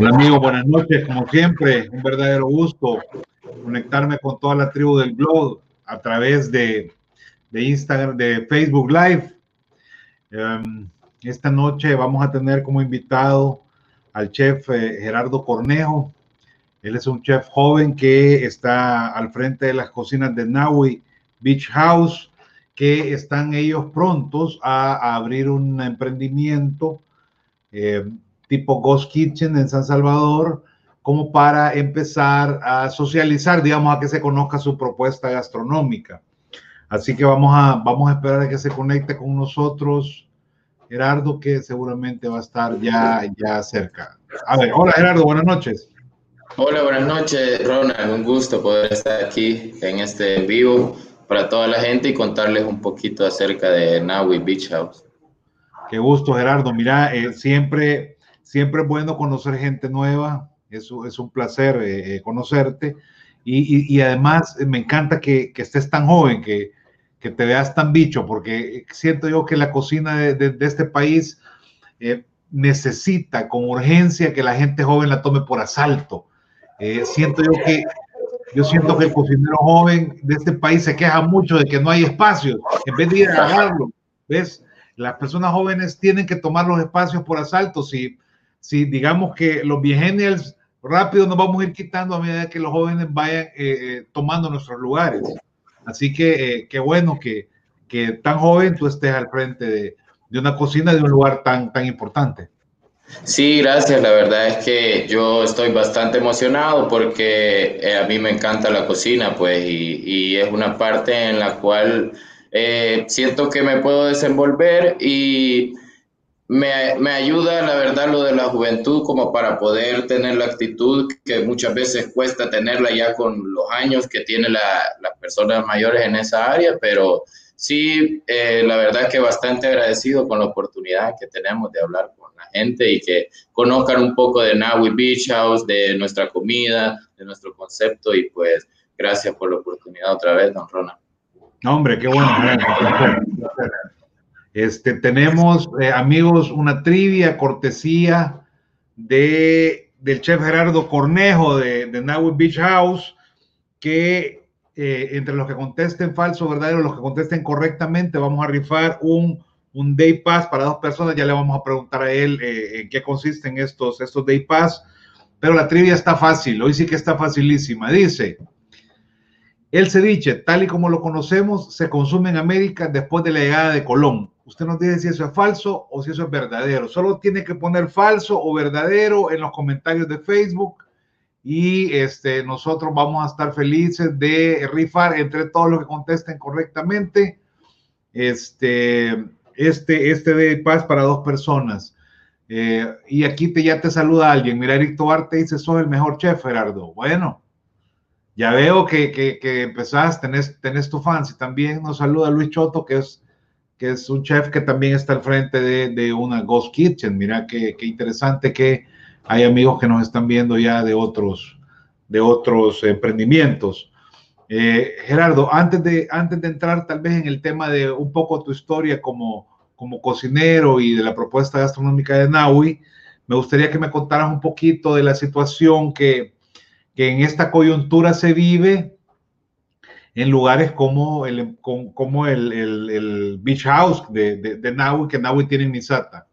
Hola amigos, buenas noches. Como siempre, un verdadero gusto conectarme con toda la tribu del blog a través de, de Instagram, de Facebook Live. Em, esta noche vamos a tener como invitado al chef eh, Gerardo Cornejo. Él es un chef joven que está al frente de las cocinas de Naui Beach House, que están ellos prontos a, abrir un emprendimiento eh, tipo Ghost Kitchen en San Salvador, como para empezar a socializar, digamos, a que se conozca su propuesta gastronómica. Así que vamos a, vamos a esperar a que se conecte con nosotros Gerardo, que seguramente va a estar ya, ya cerca. A ver, hola Gerardo, buenas noches. Hola, buenas noches, Ronald. Un gusto poder estar aquí en este vivo para toda la gente y contarles un poquito acerca de Naui Beach House. Qué gusto, Gerardo. Mira, eh, siempre, siempre es bueno conocer gente nueva. Eso es un placer eh, eh, conocerte. Y, además me encanta que, estés tan joven, que, que, te veas tan bicho, porque siento yo que la cocina de, de, este país necesita con urgencia que la gente joven la tome por asalto. siento yo que yo siento que el cocinero joven de este país se queja mucho de que no hay espacios, en vez de ir a agarrarlo. ¿Ves? Las personas jóvenes tienen que tomar los espacios por asalto. Si, si digamos que los biennials rápido nos vamos a ir quitando a medida que los jóvenes vayan eh, eh, tomando nuestros lugares. Así que eh, qué bueno que, que tan joven tú estés al frente de, de una cocina de un lugar tan, tan importante. Sí, gracias. La verdad es que yo estoy bastante emocionado porque a mí me encanta la cocina, pues, y, y es una parte en la cual siento que me puedo desenvolver y me, me, ayuda, la verdad, lo de la juventud como para poder tener la actitud que muchas veces cuesta tenerla ya con los años que tienen la, las personas mayores en esa área, pero sí, eh, la verdad que bastante agradecido con la oportunidad que tenemos de hablar con la gente y que conozcan un poco de Naui Beach House, de nuestra comida, de nuestro concepto y pues gracias por la oportunidad otra vez, don Ronald. No, hombre, qué bueno. Este, tenemos, eh, amigos, una trivia, cortesía de, del chef Gerardo Cornejo de, de Beach House, que eh, entre los que contesten falso verdadero, los que contesten correctamente, vamos a rifar un, un Day Pass para dos personas. Ya le vamos a preguntar a él eh, en qué consisten estos, estos Day Pass. Pero la trivia está fácil, hoy sí que está facilísima. Dice, el ceviche, tal y como lo conocemos, se consume en América después de la llegada de Colón. Usted nos dice si eso es falso o si eso es verdadero. Solo tiene que poner falso o verdadero en los comentarios de Facebook y este, nosotros vamos a estar felices de rifar entre todos los que contesten correctamente este, este, este de paz para dos personas. Eh, y aquí te, ya te saluda alguien. Mira, Eric Tobar te dice, sos el mejor chef, Gerardo. Bueno, ya veo que, que, que empezás, tenés, tenés tu fans. Y también nos saluda Luis Choto, que es, que es un chef que también está al frente de, de una Ghost Kitchen. Mira qué, qué interesante que hay amigos que nos están viendo ya de otros, de otros emprendimientos. Eh, Gerardo, antes de, antes de entrar tal vez en el tema de un poco tu historia como, como cocinero y de la propuesta gastronómica de Naui, me gustaría que me contaras un poquito de la situación que, que en esta coyuntura se vive en lugares como el, como el, el, el Beach House de, de, de Naui, que Naui tiene en Misata.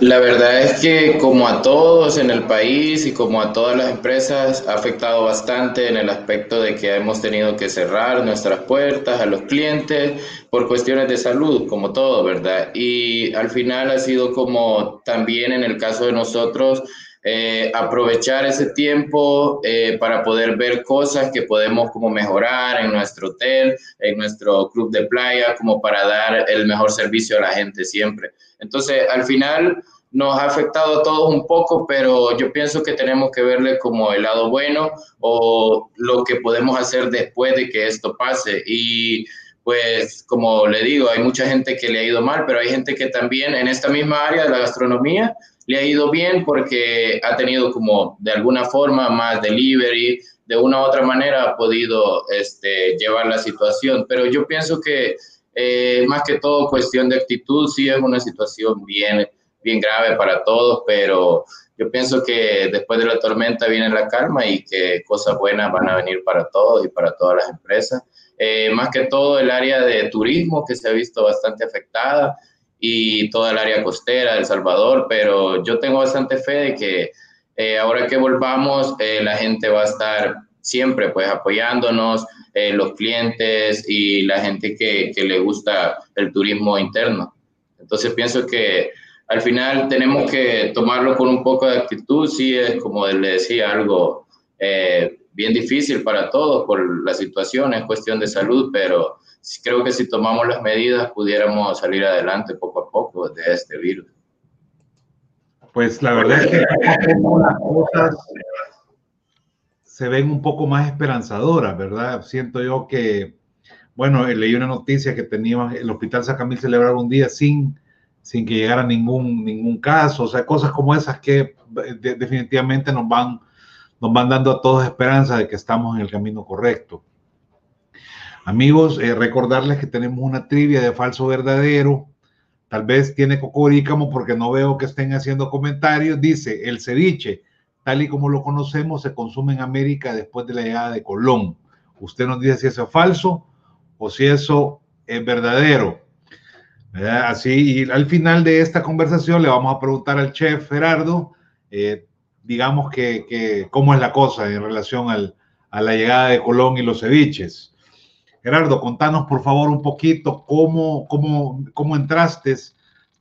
La verdad es que como a todos en el país y como a todas las empresas ha afectado bastante en el aspecto de que hemos tenido que cerrar nuestras puertas a los clientes por cuestiones de salud, como todo, ¿verdad? Y al final ha sido como también en el caso de nosotros, eh, aprovechar ese tiempo eh, para poder ver cosas que podemos como mejorar en nuestro hotel, en nuestro club de playa, como para dar el mejor servicio a la gente siempre. Entonces, al final nos ha afectado a todos un poco, pero yo pienso que tenemos que verle como el lado bueno o lo que podemos hacer después de que esto pase. Y pues, como le digo, hay mucha gente que le ha ido mal, pero hay gente que también en esta misma área de la gastronomía le ha ido bien porque ha tenido como de alguna forma más delivery, de una u otra manera ha podido este, llevar la situación. Pero yo pienso que eh, más que todo cuestión de actitud, sí es una situación bien, bien grave para todos, pero yo pienso que después de la tormenta viene la calma y que cosas buenas van a venir para todos y para todas las empresas. Eh, más que todo el área de turismo que se ha visto bastante afectada y toda el área costera de El Salvador, pero yo tengo bastante fe de que eh, ahora que volvamos eh, la gente va a estar siempre pues apoyándonos, los clientes y la gente que, que le gusta el turismo interno. Entonces pienso que al final tenemos que tomarlo con un poco de actitud, sí es como le decía, algo eh, bien difícil para todos por la situación, es cuestión de salud, pero creo que si tomamos las medidas pudiéramos salir adelante poco a poco de este virus. Pues la verdad es que las cosas se ven un poco más esperanzadoras, ¿verdad? Siento yo que, bueno, leí una noticia que tenía el Hospital Sacamil celebrar un día sin sin que llegara ningún, ningún caso, o sea, cosas como esas que definitivamente nos van, nos van dando a todos esperanza de que estamos en el camino correcto. Amigos, eh, recordarles que tenemos una trivia de falso verdadero. Tal vez tiene cocorícamo porque no veo que estén haciendo comentarios. Dice, el ceviche, tal y como lo conocemos, se consume en América después de la llegada de Colón. Usted nos dice si eso es falso o si eso es verdadero. Así, y al final de esta conversación le vamos a preguntar al chef Gerardo, eh, digamos que, cómo es la cosa en relación al, a la llegada de Colón y los ceviches. Gerardo, contanos por favor un poquito cómo, cómo, cómo entraste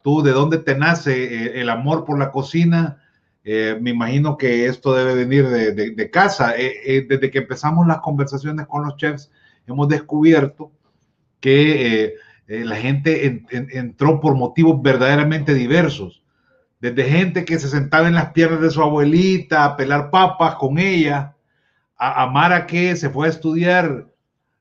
tú, de dónde te nace eh, el amor por la cocina. Eh, me imagino que esto debe venir de, casa. desde que empezamos las conversaciones con los chefs, hemos descubierto que eh, la gente entró por motivos verdaderamente diversos. Desde gente que se sentaba en las piernas de su abuelita a pelar papas con ella, a, Mara que se fue a estudiar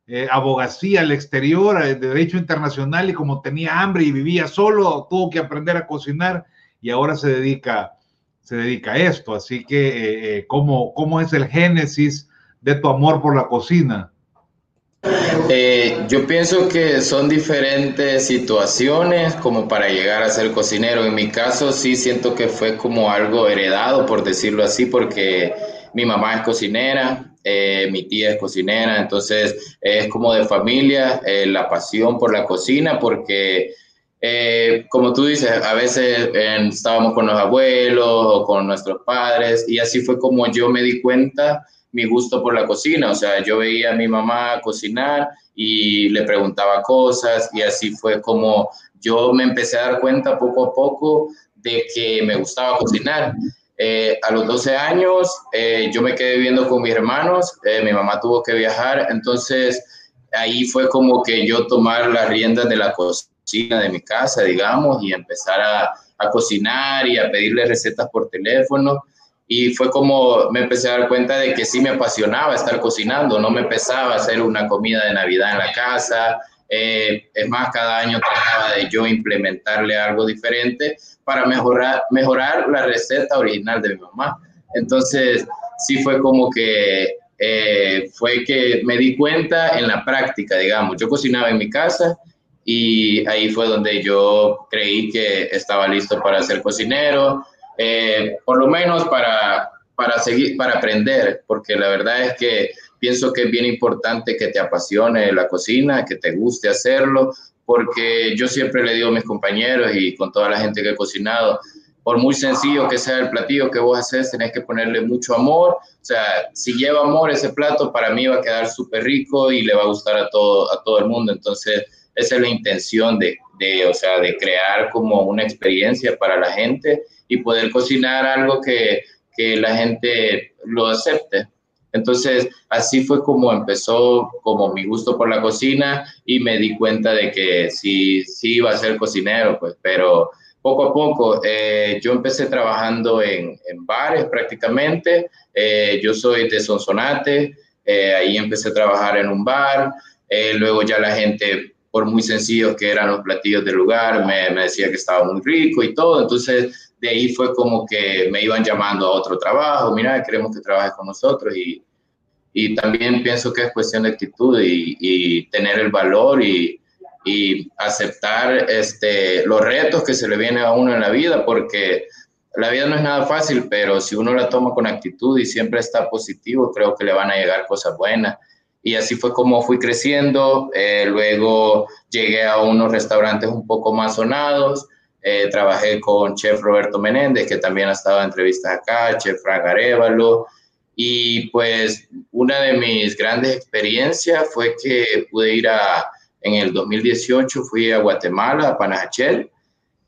eh, abogacía al exterior, eh, de derecho internacional, y como tenía hambre y vivía solo, tuvo que aprender a cocinar y ahora se dedica, se dedica a esto. Así que, ¿cómo, ¿cómo es el génesis de tu amor por la cocina? Eh, yo pienso que son diferentes situaciones como para llegar a ser cocinero. En mi caso sí siento que fue como algo heredado, por decirlo así, porque mi mamá es cocinera, eh, mi tía es cocinera, entonces es como de familia eh, la pasión por la cocina, porque como tú dices, a veces estábamos con los abuelos o con nuestros padres y así fue como yo me di cuenta mi gusto por la cocina. O sea, yo veía a mi mamá cocinar y le preguntaba cosas y así fue como yo me empecé a dar cuenta poco a poco de que me gustaba cocinar. Eh, a los 12 años eh, yo me quedé viviendo con mis hermanos, eh, mi mamá tuvo que viajar, entonces ahí fue como que yo tomar las riendas de la cocina de mi casa, digamos, y empezar a, a cocinar y a pedirle recetas por teléfono y fue como me empecé a dar cuenta de que sí me apasionaba estar cocinando, no me pesaba hacer una comida de Navidad en la casa. Eh, es más, cada año trataba de yo implementarle algo diferente para mejorar, mejorar la receta original de mi mamá. Entonces, sí fue como que eh, fue que me di cuenta en la práctica, digamos. Yo cocinaba en mi casa y ahí fue donde yo creí que estaba listo para ser cocinero eh, por lo menos para, para seguir, para aprender, porque la verdad es que pienso que es bien importante que te apasione la cocina, que te guste hacerlo, porque yo siempre le digo a mis compañeros y con toda la gente que he cocinado, por muy sencillo que sea el platillo que vos haces, tenés que ponerle mucho amor. O sea, si lleva amor ese plato, para mí va a quedar súper rico y le va a gustar a todo, a todo el mundo. Entonces, esa es la intención de, de, o sea, de crear como una experiencia para la gente y poder cocinar algo que, que la gente lo acepte. Entonces, así fue como empezó como mi gusto por la cocina y me di cuenta de que sí, sí iba a ser cocinero, pues, pero poco a poco eh, yo empecé trabajando en, en bares prácticamente. Eh, yo soy de Sonsonate, eh, ahí empecé a trabajar en un bar. luego ya la gente por muy sencillos que eran los platillos del lugar, me, me, decía que estaba muy rico y todo. Entonces, de ahí fue como que me iban llamando a otro trabajo, mira, queremos que trabajes con nosotros y, y también pienso que es cuestión de actitud y, y tener el valor y, y, aceptar este, los retos que se le vienen a uno en la vida, porque la vida no es nada fácil, pero si uno la toma con actitud y siempre está positivo, creo que le van a llegar cosas buenas. Y así fue como fui creciendo. Eh, luego llegué a unos restaurantes un poco más sonados. Eh, trabajé con chef Roberto Menéndez, que también ha estado en entrevistas acá, chef Frank Arevalo. Y pues una de mis grandes experiencias fue que pude ir a, en el 2018 fui a Guatemala, a Panajachel,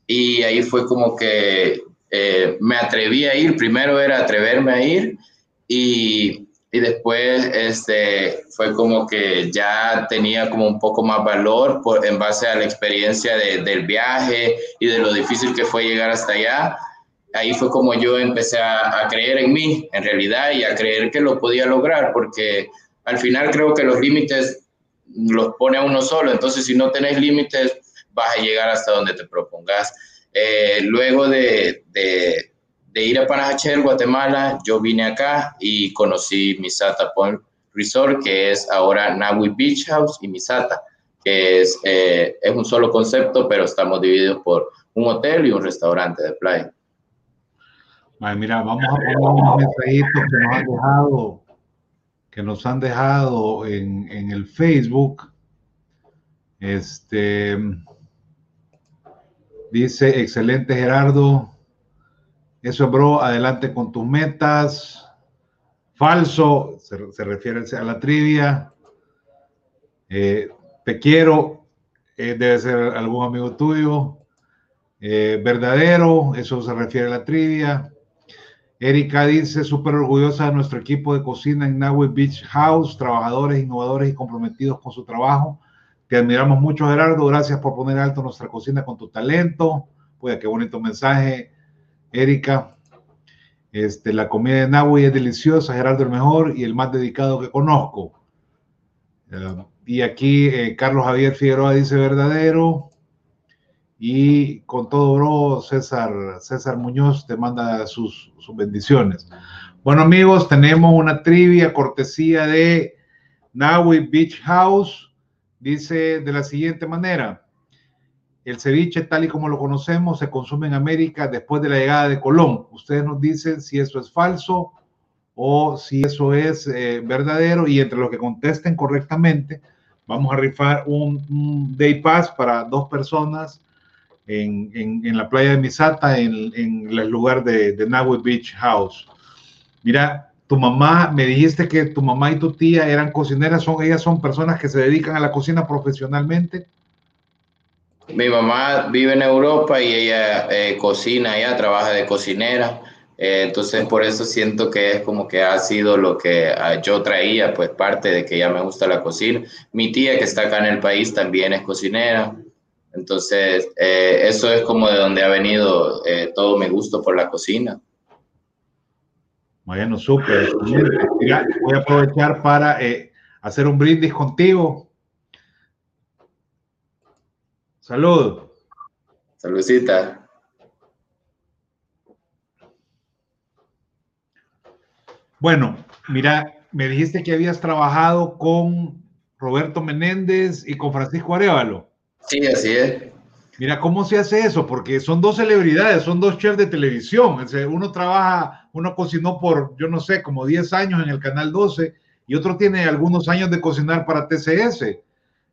y ahí fue como que eh, me atreví a ir, primero era atreverme a ir y, y, después este, fue como que ya tenía como un poco más valor por, en base a la experiencia de, del viaje y de lo difícil que fue llegar hasta allá. Ahí fue como yo empecé a, creer en mí, en realidad, y a creer que lo podía lograr, porque al final creo que los límites los pone uno solo, entonces si no tenés límites, vas a llegar hasta donde te propongas. Eh, luego de, de, ir a Panajachel, Guatemala, yo vine acá y conocí Misata Point Resort, que es ahora Nahui Beach House y Misata, que es, eh, es un solo concepto, pero estamos divididos por un hotel y un restaurante de playa. Mira, vamos a poner unos mensajitos que nos han dejado, que nos han dejado en, en el Facebook. Este, Dice, excelente Gerardo. Eso, bro, adelante con tus metas. Falso, se, refiere a la trivia. Eh, te quiero, eh, debe ser algún amigo tuyo. Eh, verdadero, eso se refiere a la trivia. Erika dice, súper orgullosa de nuestro equipo de cocina en Nahue Beach House, trabajadores, innovadores y comprometidos con su trabajo. Te admiramos mucho, Gerardo. Gracias por poner alto nuestra cocina con tu talento. Pues qué bonito mensaje, Erika. Este, la comida de Nahui es deliciosa, Gerardo el mejor y el más dedicado que conozco. Eh, y aquí eh, Carlos Javier Figueroa dice verdadero. Y con todo, bro, César, César Muñoz te manda sus, sus bendiciones. Bueno, amigos, tenemos una trivia cortesía de Nahui Beach House Dice de la siguiente manera, el ceviche tal y como lo conocemos se consume en América después de la llegada de Colón. Ustedes nos dicen si eso es falso o si eso es eh, verdadero y entre los que contesten correctamente vamos a rifar un, day pass para dos personas en, en, la playa de Misata en, en el lugar de, de Beach House. Mira, tu mamá, me dijiste que tu mamá y tu tía eran cocineras, son, ellas son personas que se dedican a la cocina profesionalmente. Mi mamá vive en Europa y ella eh, cocina, ella trabaja de cocinera, eh, entonces por eso siento que es como que ha sido lo que ah, yo traía, pues parte de que ya me gusta la cocina. Mi tía que está acá en el país también es cocinera, entonces eh, eso es como de donde ha venido todo mi gusto por la cocina. Bueno, súper. voy a aprovechar para eh, hacer un brindis contigo. Salud. Saludcita. Bueno, mira, me dijiste que habías trabajado con Roberto Menéndez y con Francisco Arevalo. Sí, así es. Mira, ¿cómo se hace eso? Porque son dos celebridades, son dos chefs de televisión. Uno trabaja, uno cocinó por, yo no sé, como 10 años en el Canal 12 y otro tiene algunos años de cocinar para TCS.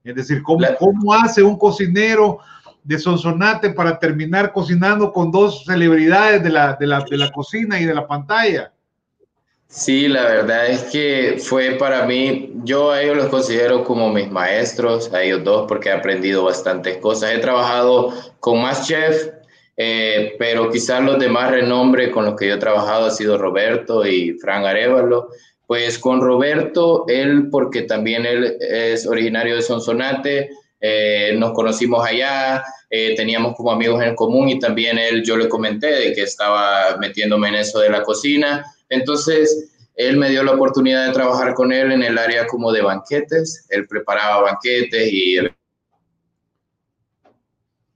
Es decir, ¿cómo, cómo hace un cocinero de Sonsonate para terminar cocinando con dos celebridades de la, de la, de la cocina y de la pantalla? Sí, la verdad es que fue para mí, yo a ellos los considero como mis maestros, a ellos dos, porque he aprendido bastantes cosas. He trabajado con más chef, eh, pero quizás los de más renombre con los que yo he trabajado ha sido Roberto y Fran Arevalo. Pues con Roberto, él, porque también él es originario de Sonsonate, eh, nos conocimos allá, eh, teníamos como amigos en común y también él, yo le comenté de que estaba metiéndome en eso de la cocina entonces, él me dio la oportunidad de trabajar con él en el área como de banquetes. Él preparaba banquetes y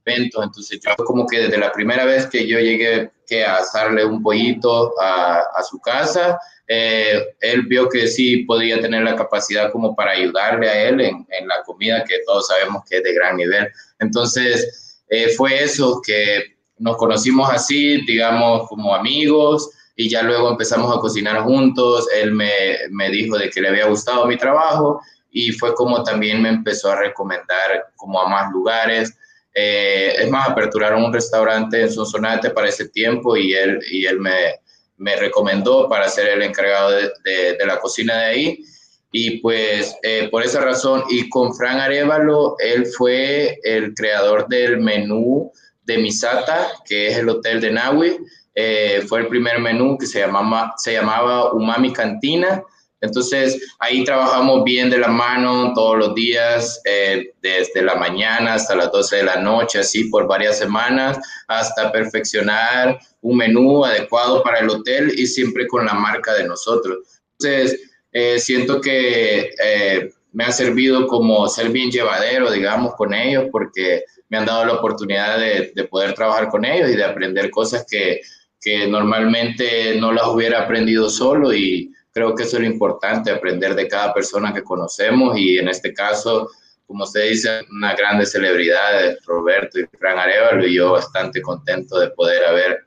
eventos. Entonces, yo como que desde la primera vez que yo llegué que a asarle un pollito a, su casa, eh, él vio que sí podía tener la capacidad como para ayudarle a él en, la comida que todos sabemos que es de gran nivel. Entonces, eh, fue eso que nos conocimos así, digamos, como amigos y ya luego empezamos a cocinar juntos. Él me, me dijo de que le había gustado mi trabajo y fue como también me empezó a recomendar como a más lugares. Eh, es más, aperturaron un restaurante en Sonsonate para ese tiempo y él, y él me, me recomendó para ser el encargado de, de, la cocina de ahí. Y pues eh, por esa razón, y con Fran Arevalo, él fue el creador del menú de Misata, que es el hotel de Nahui. Eh, fue el primer menú que se llamaba, se llamaba Umami Cantina entonces, ahí trabajamos bien de la mano todos los días, eh, desde la mañana hasta las 12 de la noche, así por varias semanas, hasta perfeccionar un menú adecuado para el hotel y siempre con la marca de nosotros. Entonces, eh, siento que eh, me ha servido como ser bien llevadero, digamos, con ellos, porque me han dado la oportunidad de, de poder trabajar con ellos y de aprender cosas que, que normalmente no las hubiera aprendido solo y Creo que eso es lo importante, aprender de cada persona que conocemos y en este caso, como usted dice, una grande celebridad, Roberto y Fran Arevalo, y yo bastante contento de poder haber,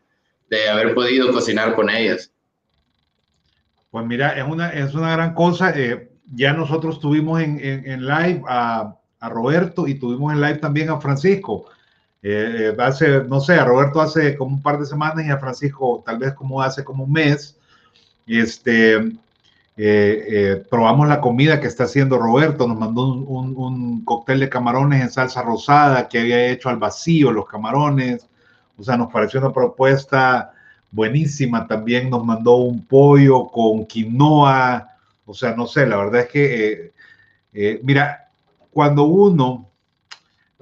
de haber podido cocinar con ellos. Pues mira, es una, es una gran cosa. Eh, ya nosotros tuvimos en, en, live a, a, Roberto y tuvimos en live también a Francisco. Eh, eh, hace, no sé, a Roberto hace como un par de semanas y a Francisco tal vez como hace como un mes. Este, eh, probamos la comida que está haciendo Roberto, nos mandó un, cóctel de camarones en salsa rosada que había hecho al vacío los camarones, o sea, nos pareció una propuesta buenísima, también nos mandó un pollo con quinoa, o sea, no sé, la verdad es que, mira, cuando uno,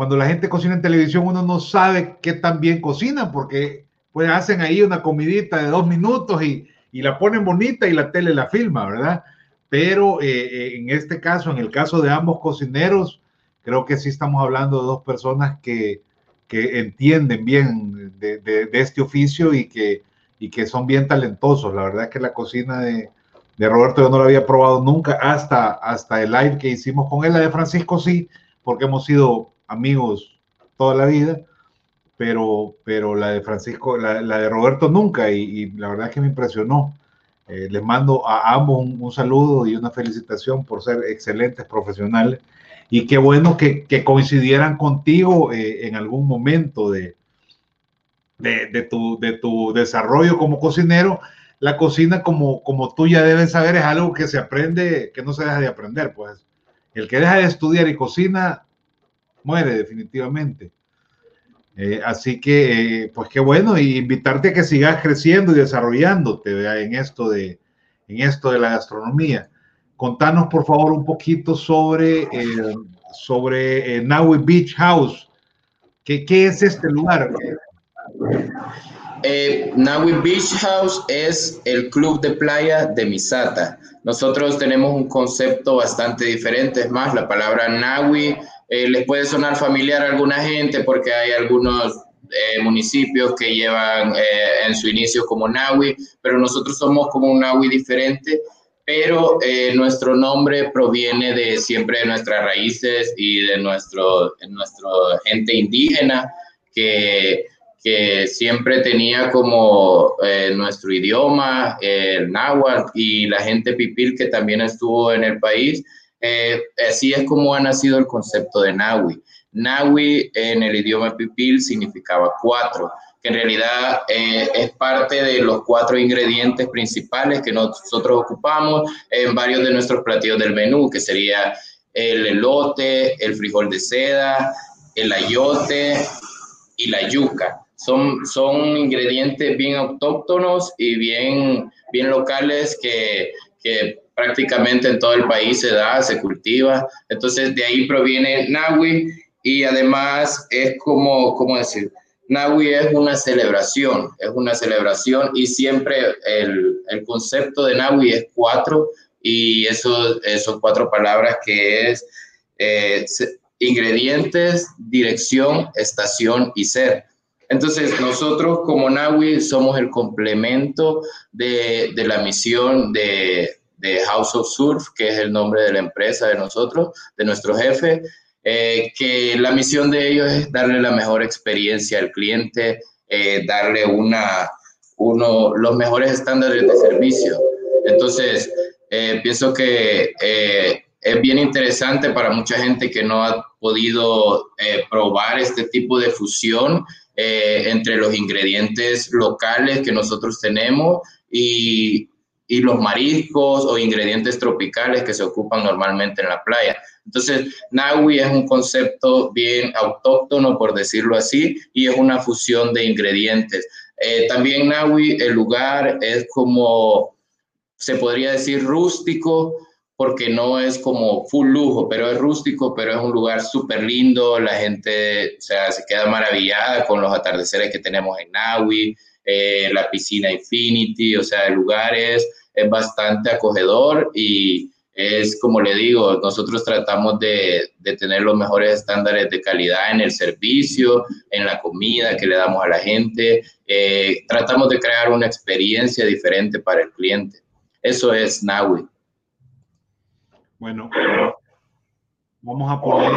cuando la gente cocina en televisión, uno no sabe qué tan bien cocina, porque pues hacen ahí una comidita de dos minutos y, y la ponen bonita y la tele la filma, ¿verdad? Pero eh, eh, en este caso, en el caso de ambos cocineros, creo que sí estamos hablando de dos personas que, que entienden bien de, de, este oficio y que, y que son bien talentosos. La verdad es que la cocina de, de Roberto yo no la había probado nunca hasta, hasta el live que hicimos con él. La de Francisco sí, porque hemos sido amigos toda la vida pero, pero la de Francisco, la, de Roberto nunca, y, la verdad es que me impresionó. Eh, les mando a ambos un, saludo y una felicitación por ser excelentes profesionales. Y qué bueno que, coincidieran contigo eh, en algún momento de, de, tu, de tu desarrollo como cocinero. La cocina, como, como tú ya debes saber, es algo que se aprende, que no se deja de aprender. Pues el que deja de estudiar y cocina, muere definitivamente. Eh, así que, eh, pues qué bueno, y invitarte a que sigas creciendo y desarrollándote en esto de, en esto de la gastronomía. Contanos, por favor, un poquito sobre, eh, sobre Naui Beach House. ¿Qué, ¿Qué, es este lugar? Naui Beach House es el club de playa de Misata. Nosotros tenemos un concepto bastante diferente, es más, la palabra Naui eh, les puede sonar familiar a alguna gente porque hay algunos eh, municipios que llevan eh, en su inicio como Nahui, pero nosotros somos como un Nahui diferente, pero nuestro nombre proviene de siempre de nuestras raíces y de nuestro, nuestro gente indígena que, que siempre tenía como nuestro idioma, el náhuatl, y la gente pipil que también estuvo en el país eh, así es como ha nacido el concepto de Nahui. Nahui en el idioma pipil significaba cuatro, que en realidad eh, es parte de los cuatro ingredientes principales que nosotros ocupamos en varios de nuestros platillos del menú, que sería el elote, el frijol de seda, el ayote y la yuca. Son, son ingredientes bien autóctonos y bien, bien locales que, que prácticamente en todo el país se da, se cultiva. Entonces de ahí proviene Nahui y además es como, ¿cómo decir? Nahui es una celebración, es una celebración y siempre el, el concepto de Nahui es cuatro y eso, esos cuatro palabras que es eh, ingredientes, dirección, estación y ser. Entonces, nosotros como Nahui somos el complemento de, de la misión de, de House of Surf, que es el nombre de la empresa de nosotros, de nuestro jefe, eh, que la misión de ellos es darle la mejor experiencia al cliente eh, darle una, uno, los mejores estándares de servicio. Entonces, eh, pienso que eh, es bien interesante para mucha gente que no ha podido probar este tipo de fusión entre los ingredientes locales que nosotros tenemos y, y los mariscos o ingredientes tropicales que se ocupan normalmente en la playa. Entonces, Naui es un concepto bien autóctono, por decirlo así, y es una fusión de ingredientes. Eh, también Naui, el lugar es como, se podría decir, rústico, porque no es como full lujo, pero es rústico, pero es un lugar súper lindo, la gente o sea, se queda maravillada con los atardeceres que tenemos en Naui, eh, la piscina Infinity, o sea, el lugar es, es bastante acogedor y es como le digo, nosotros tratamos de, tener los mejores estándares de calidad en el servicio, en la comida que le damos a la gente. Eh, tratamos de crear una experiencia diferente para el cliente. Eso es Naui. Bueno, vamos a poner,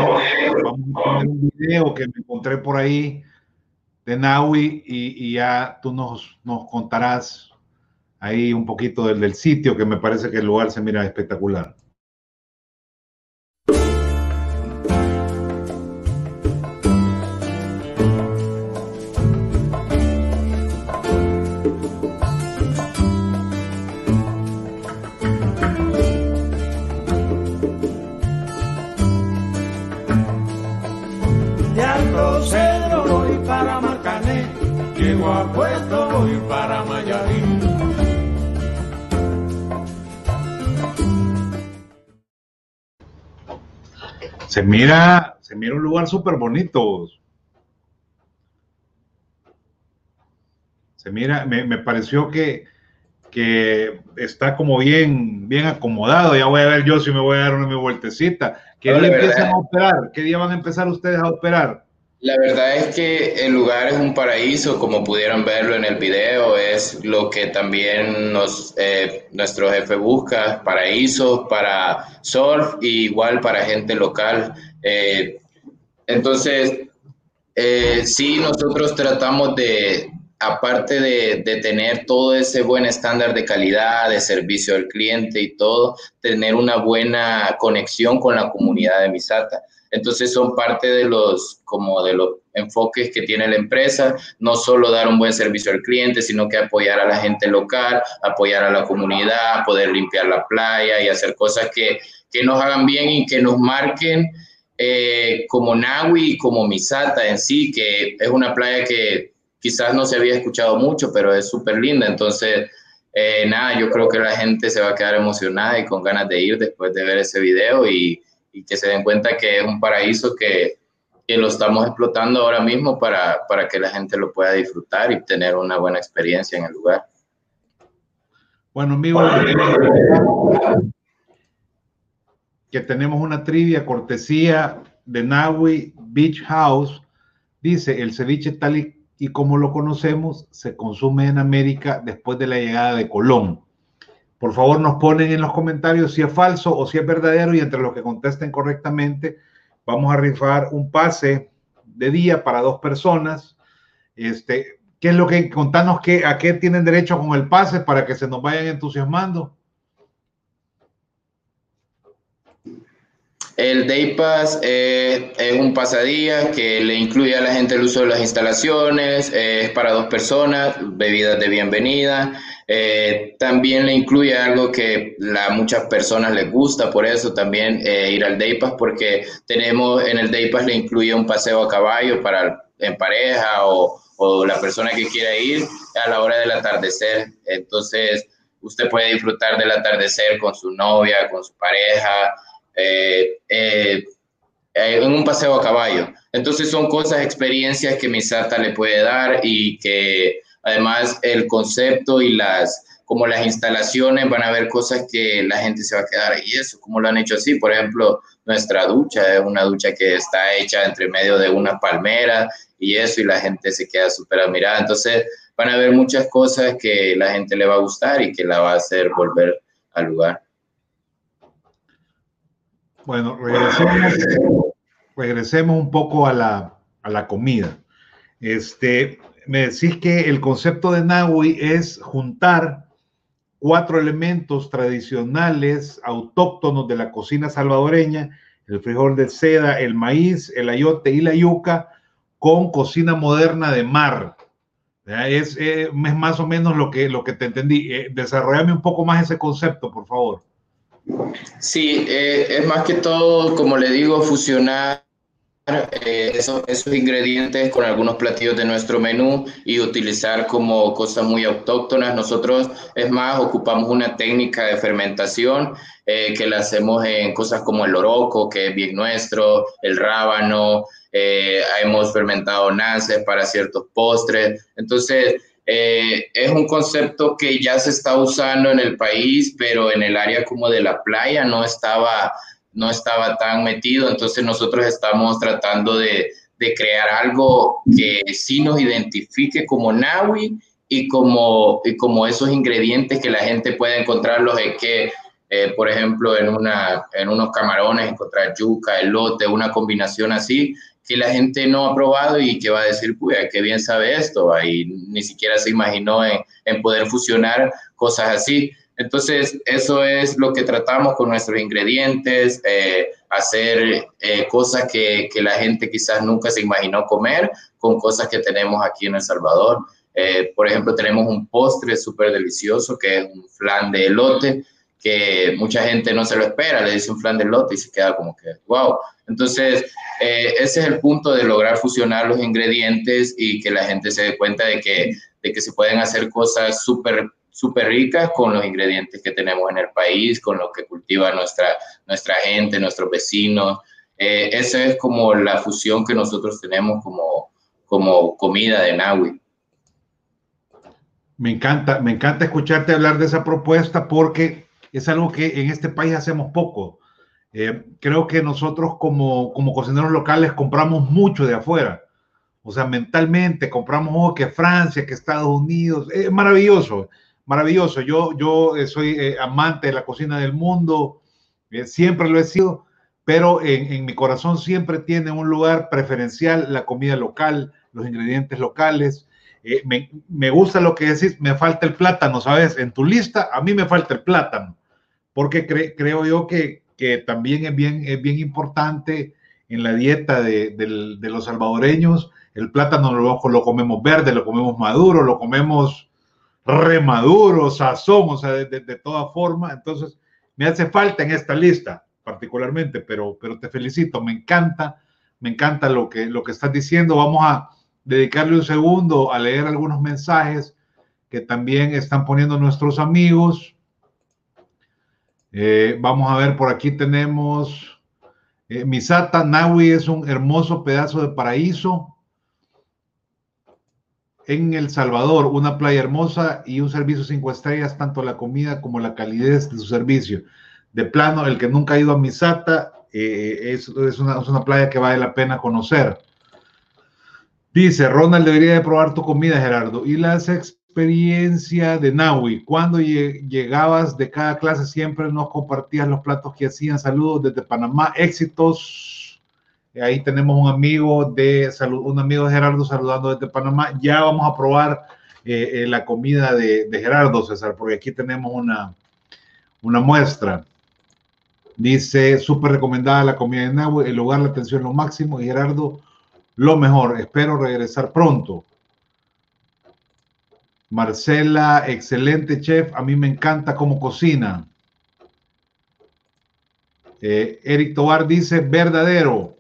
vamos a poner un video que me encontré por ahí de Naui y, ya tú nos, nos contarás ahí un poquito del, del sitio, que me parece que el lugar se mira espectacular. Puerto, voy para Mayarín. Se mira, se mira un lugar súper bonito. Se mira, me, pareció que, que, está como bien, bien acomodado. Ya voy a ver yo si me voy a dar una mi vueltecita. ¿Qué día empiezan a operar? ¿Qué día van a empezar ustedes a operar? La verdad es que el lugar es un paraíso, como pudieron verlo en el video, es lo que también nos, eh, nuestro jefe busca, paraísos para surf y igual para gente local. Eh, entonces, eh, sí, nosotros tratamos de, aparte de, tener todo ese buen estándar de calidad, de servicio al cliente y todo, tener una buena conexión con la comunidad de Misata. Entonces son parte de los, como de los enfoques que tiene la empresa, no solo dar un buen servicio al cliente, sino que apoyar a la gente local, apoyar a la comunidad, poder limpiar la playa y hacer cosas que, que nos hagan bien y que nos marquen eh, como Nahui y como Misata en sí, que es una playa que quizás no se había escuchado mucho, pero es súper linda. Entonces, eh, nada, yo creo que la gente se va a quedar emocionada y con ganas de ir después de ver ese video y, y que se den cuenta que es un paraíso que, que lo estamos explotando ahora mismo para, para, que la gente lo pueda disfrutar y tener una buena experiencia en el lugar. Bueno, amigos, que tenemos una trivia cortesía de Naui Beach House. Dice, el ceviche tal y, y como lo conocemos se consume en América después de la llegada de Colón. Por favor, nos ponen en los comentarios si es falso o si es verdadero y entre los que contesten correctamente, vamos a rifar un pase de día para dos personas. Este, ¿Qué es lo que contanos qué, a qué tienen derecho con el pase para que se nos vayan entusiasmando? El Day Pass eh, es un pasadía que le incluye a la gente el uso de las instalaciones, eh, es para dos personas, bebidas de bienvenida. Eh, también le incluye algo que a muchas personas les gusta, por eso también ir al Day Pass, porque tenemos en el Day Pass le incluye un paseo a caballo para en pareja o, o la persona que quiera ir a la hora del atardecer. Entonces, usted puede disfrutar del atardecer con su novia, con su pareja eh, eh, en un paseo a caballo. Entonces son cosas, experiencias que Misata le puede dar y que además el concepto y las como las instalaciones van a ver cosas que la gente se va a quedar y eso, como lo han hecho así, por ejemplo, nuestra ducha es una ducha que está hecha entre medio de una palmera y eso y la gente se queda súper admirada. Entonces van a ver muchas cosas que la gente le va a gustar y que la va a hacer volver al lugar. Bueno, regresemos, un poco a la, a la comida. Este, me decís que el concepto de Nahui es juntar cuatro elementos tradicionales autóctonos de la cocina salvadoreña, el frijol de seda, el maíz, el ayote y la yuca, con cocina moderna de mar. Es, eh, es, más o menos lo que, lo que te entendí. Eh, desarrollame un poco más ese concepto, por favor. Sí, eh, es más que todo, como le digo, fusionar eh, esos, esos, ingredientes con algunos platillos de nuestro menú y utilizar como cosas muy autóctonas. Nosotros, es más, ocupamos una técnica de fermentación eh, que la hacemos en cosas como el oroco, que es bien nuestro, el rábano, eh, hemos fermentado naces para ciertos postres. Entonces, eh, es un concepto que ya se está usando en el país, pero en el área como de la playa no estaba no estaba tan metido, entonces nosotros estamos tratando de, de crear algo que sí nos identifique como Naui y como, y como esos ingredientes que la gente puede encontrarlos es que, eh, por ejemplo, en, una, en unos camarones encontrar yuca, elote, una combinación así, que la gente no ha probado y que va a decir, pues, qué bien sabe esto, y ni siquiera se imaginó en, en poder fusionar cosas así. Entonces, eso es lo que tratamos con nuestros ingredientes, eh, hacer eh, cosas que, que, la gente quizás nunca se imaginó comer con cosas que tenemos aquí en El Salvador. Eh, por ejemplo, tenemos un postre súper delicioso que es un flan de elote, que mucha gente no se lo espera, le dice un flan de elote y se queda como que, wow. Entonces, ese es el punto de lograr fusionar los ingredientes y que la gente se dé cuenta de que, de que se pueden hacer cosas súper súper ricas con los ingredientes que tenemos en el país, con lo que cultiva nuestra, nuestra gente, nuestros vecinos. Eh, esa es como la fusión que nosotros tenemos como, como comida de Nahui. Me encanta, me encanta escucharte hablar de esa propuesta porque es algo que en este país hacemos poco. Eh, creo que nosotros como, como cocineros locales compramos mucho de afuera. O sea, mentalmente compramos oh, que Francia, que Estados Unidos. Es maravilloso maravilloso. Yo, yo eh, soy eh, amante de la cocina del mundo, eh, siempre lo he sido, pero en, en, mi corazón siempre tiene un lugar preferencial la comida local, los ingredientes locales. Me, me, gusta lo que decís, me falta el plátano, ¿sabes? En tu lista, a mí me falta el plátano, porque cre, creo yo que, que, también es bien, es bien importante en la dieta de, los salvadoreños. El plátano lo, lo comemos verde, lo comemos maduro, lo comemos remaduro, sazón, o sea, de, de, de toda forma. Entonces, me hace falta en esta lista particularmente, pero, pero te felicito, me encanta, me encanta lo que, lo que estás diciendo. Vamos a dedicarle un segundo a leer algunos mensajes que también están poniendo nuestros amigos. Eh, vamos a ver, por aquí tenemos eh, Misata Naui es un hermoso pedazo de paraíso en El Salvador, una playa hermosa y un servicio cinco estrellas, tanto la comida como la calidez de su servicio. De plano, el que nunca ha ido a Misata, eh, es, es, una, es, una, playa que vale la pena conocer. Dice, Ronald debería de probar tu comida, Gerardo. Y las experiencias de Naui, cuando llegabas de cada clase siempre nos compartías los platos que hacían. Saludos desde Panamá, éxitos Ahí tenemos un amigo de un amigo de Gerardo saludando desde Panamá. Ya vamos a probar eh, eh, la comida de, Gerardo, César, porque aquí tenemos una, una muestra. Dice, súper recomendada la comida de Nahue, el lugar, la atención lo máximo Gerardo, lo mejor. Espero regresar pronto. Marcela, excelente chef. A mí me encanta cómo cocina. Eh, Eric Tobar dice, verdadero.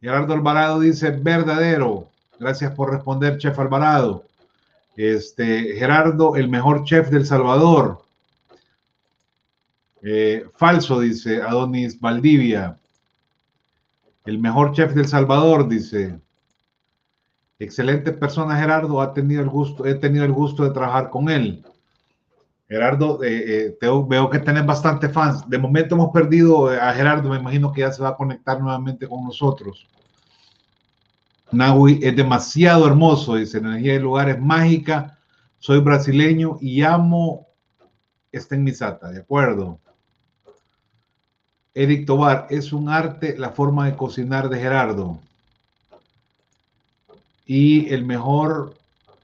Gerardo Alvarado dice verdadero. Gracias por responder, chef Alvarado. Este, Gerardo, el mejor chef del Salvador. Eh, falso, dice Adonis Valdivia. El mejor chef del Salvador, dice. Excelente persona, Gerardo. Ha tenido el gusto, he tenido el gusto de trabajar con él. Gerardo, eh, eh, veo que tenés bastante fans. De momento hemos perdido a Gerardo, me imagino que ya se va a conectar nuevamente con nosotros. Nahui es demasiado hermoso, dice, energía de lugar es mágica. Soy brasileño y amo esta en ¿de acuerdo? Eric Tobar, es un arte la forma de cocinar de Gerardo. Y el mejor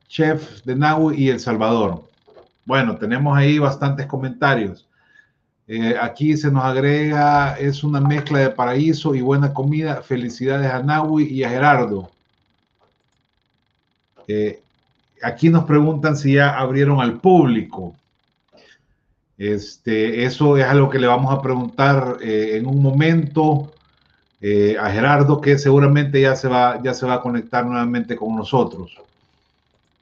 chef de Nahui y El Salvador. Bueno, tenemos ahí bastantes comentarios. Eh, aquí se nos agrega, es una mezcla de paraíso y buena comida. Felicidades a Nahui y a Gerardo. Eh, aquí nos preguntan si ya abrieron al público. Este, eso es algo que le vamos a preguntar eh, en un momento a Gerardo, que seguramente ya se, va, ya se va a conectar nuevamente con nosotros.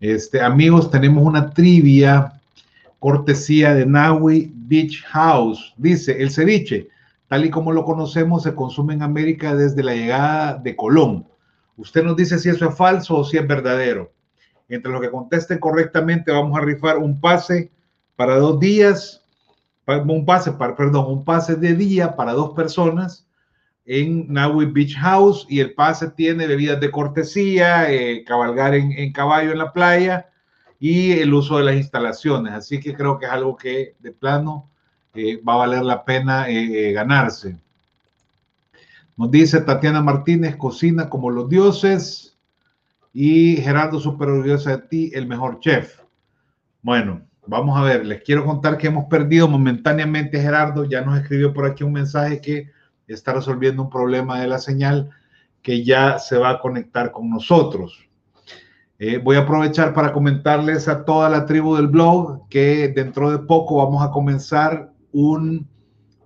Este, amigos, tenemos una trivia cortesía de Naui Beach House. Dice, el ceviche, tal y como lo conocemos, se consume en América desde la llegada de Colón. Usted nos dice si eso es falso o si es verdadero. Entre los que contesten correctamente, vamos a rifar un pase para dos días, un pase, para, perdón, un pase de día para dos personas en Naui Beach House y el pase tiene bebidas de cortesía, eh, cabalgar en, en caballo en la playa y el uso de las instalaciones. Así que creo que es algo que de plano eh, va a valer la pena eh, ganarse. Nos dice Tatiana Martínez, cocina como los dioses. Y Gerardo, super orgullosa de ti, el mejor chef. Bueno, vamos a ver, les quiero contar que hemos perdido momentáneamente, Gerardo, ya nos escribió por aquí un mensaje que está resolviendo un problema de la señal que ya se va a conectar con nosotros. Eh, voy a aprovechar para comentarles a toda la tribu del blog que dentro de poco vamos a comenzar un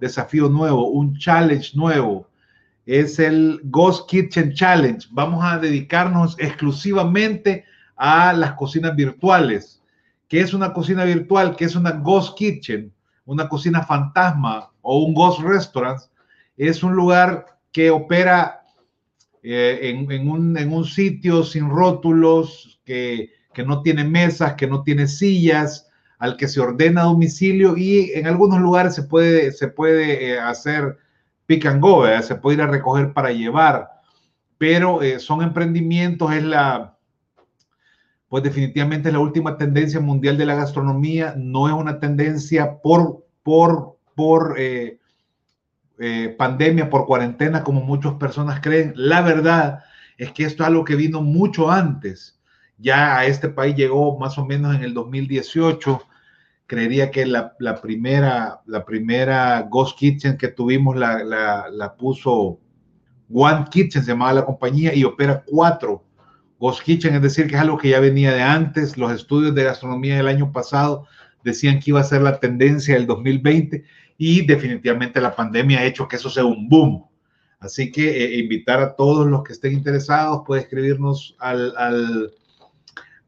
desafío nuevo, un challenge nuevo. Es el Ghost Kitchen Challenge. Vamos a dedicarnos exclusivamente a las cocinas virtuales. ¿Qué es una cocina virtual? ¿Qué es una Ghost Kitchen? Una cocina fantasma o un Ghost Restaurant. Es un lugar que opera eh, en, un, sitio sin rótulos, que, no tiene mesas, que no tiene sillas, al que se ordena a domicilio y en algunos lugares se puede, se puede eh, hacer pick and go, se puede ir a recoger para llevar, pero eh, son emprendimientos, es la, pues definitivamente es la última tendencia mundial de la gastronomía, no es una tendencia por, por, por pandemia, por cuarentena, como muchas personas creen. La verdad es que esto es algo que vino mucho antes. Ya a este país llegó más o menos en el 2018. Creería que la, primera, la primera Ghost Kitchen que tuvimos la, la, puso One Kitchen, se llamaba la compañía, y opera cuatro Ghost Kitchen, es decir, que es algo que ya venía de antes. Los estudios de gastronomía del año pasado decían que iba a ser la tendencia del 2020 y definitivamente la pandemia ha hecho que eso sea un boom. Así que eh, invitar a todos los que estén interesados, puede escribirnos al,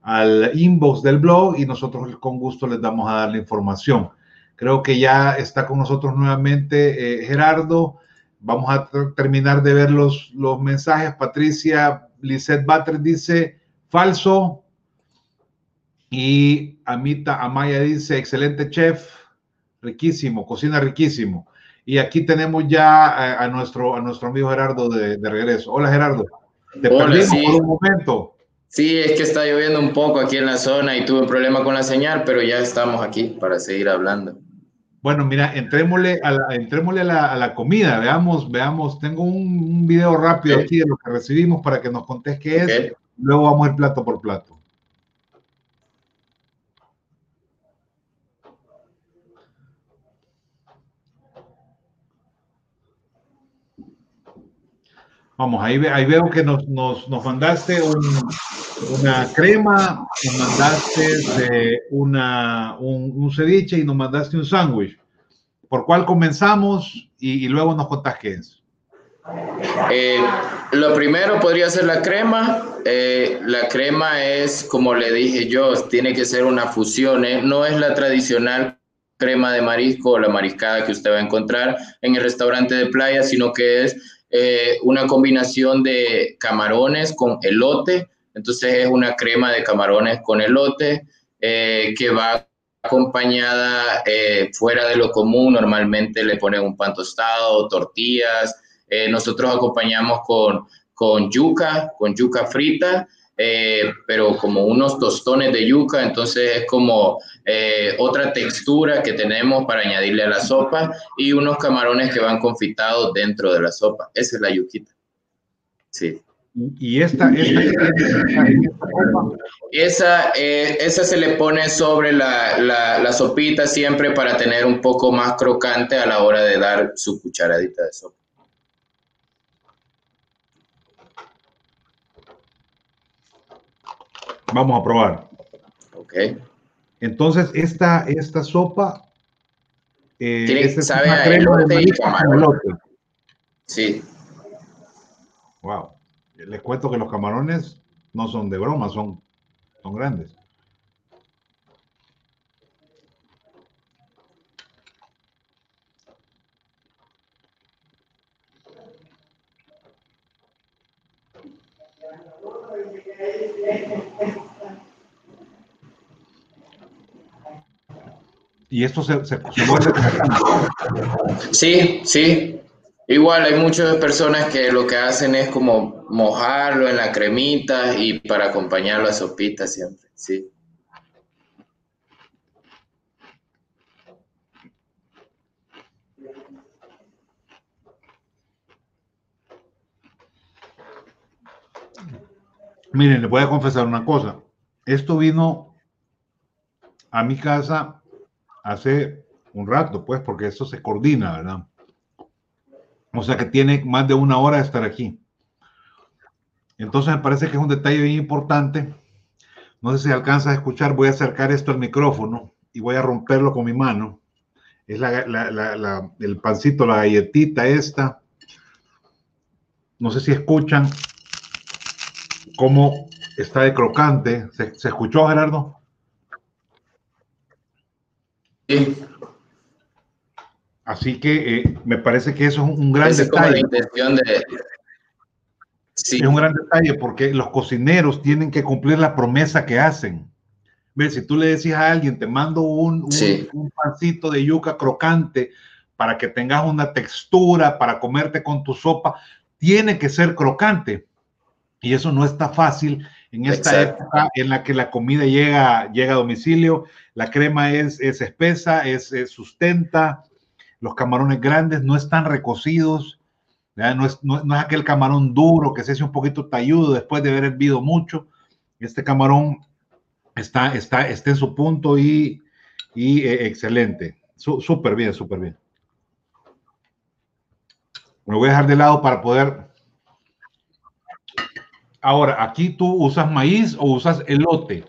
al, inbox del blog y nosotros con gusto les damos a dar la información. Creo que ya está con nosotros nuevamente eh, Gerardo. Vamos a terminar de ver los, los mensajes. Patricia Lizette Batter dice falso. Y Amita Amaya dice excelente chef riquísimo, cocina riquísimo. Y aquí tenemos ya a, nuestro, a nuestro amigo Gerardo de, regreso. Hola Gerardo, te Hola, sí. por un momento. Sí, es que está lloviendo un poco aquí en la zona y tuve un problema con la señal, pero ya estamos aquí para seguir hablando. Bueno, mira, entrémosle a la, entrémosle a la, comida, veamos, veamos, tengo un, video rápido aquí de lo que recibimos para que nos contes qué es, luego vamos a ir plato por plato. Vamos, ahí, ahí veo que nos, nos, nos mandaste una crema, nos mandaste una, un, un, ceviche y nos mandaste un sándwich. ¿Por cuál comenzamos? Y, luego nos contás qué es. Eh, lo primero podría ser la crema. Eh, la crema es, como le dije yo, tiene que ser una fusión. ¿eh? No es la tradicional crema de marisco o la mariscada que usted va a encontrar en el restaurante de playa, sino que es eh, una combinación de camarones con elote, entonces es una crema de camarones con elote eh, que va acompañada eh, fuera de lo común, normalmente le ponen un pan tostado, tortillas, nosotros acompañamos con, con yuca, con yuca frita, eh, pero como unos tostones de yuca, entonces es como eh, otra textura que tenemos para añadirle a la sopa y unos camarones que van confitados dentro de la sopa. Esa es la yuquita. Sí. Y esta, esta, esa, eh, esa se le pone sobre la, la, la, sopita siempre para tener un poco más crocante a la hora de dar su cucharadita de sopa. Vamos a probar. Ok. Entonces, esta, esta sopa. Eh, Tiene, sabe a y camarón. Sí. Wow. Les cuento que los camarones no son de broma, son, son grandes. Y esto se, se, Sí, sí. Igual hay muchas personas que lo que hacen es como mojarlo en la cremita y para acompañar la sopita siempre, sí. Miren, le voy a confesar una cosa. Esto vino a mi casa hace un rato, pues, porque esto se coordina, ¿verdad? O sea que tiene más de una hora de estar aquí. Entonces me parece que es un detalle bien importante. No sé si alcanza a escuchar, voy a acercar esto al micrófono y voy a romperlo con mi mano. Es el pancito, la galletita esta. No sé si escuchan cómo está de crocante. ¿Se, ¿se escuchó, Gerardo? Sí. Así que eh, me parece que eso es un gran detalle. Es un gran detalle porque los cocineros tienen que cumplir la promesa que hacen. ¿Ves? Si tú le decís a alguien, te mando un, un, pancito de yuca crocante para que tengas una textura, para comerte con tu sopa, tiene que ser crocante. Y eso no está fácil en esta época en la que la comida llega, llega a domicilio, la crema es, es espesa, es, es sustenta, los camarones grandes no están recocidos, no es, no, es, aquel camarón duro que se hace un poquito talludo después de haber hervido mucho. Este camarón está, está, está en su punto y, y eh, excelente. Súper bien, súper bien. Me voy a dejar de lado para poder. Ahora, aquí tú usas maíz o usas elote.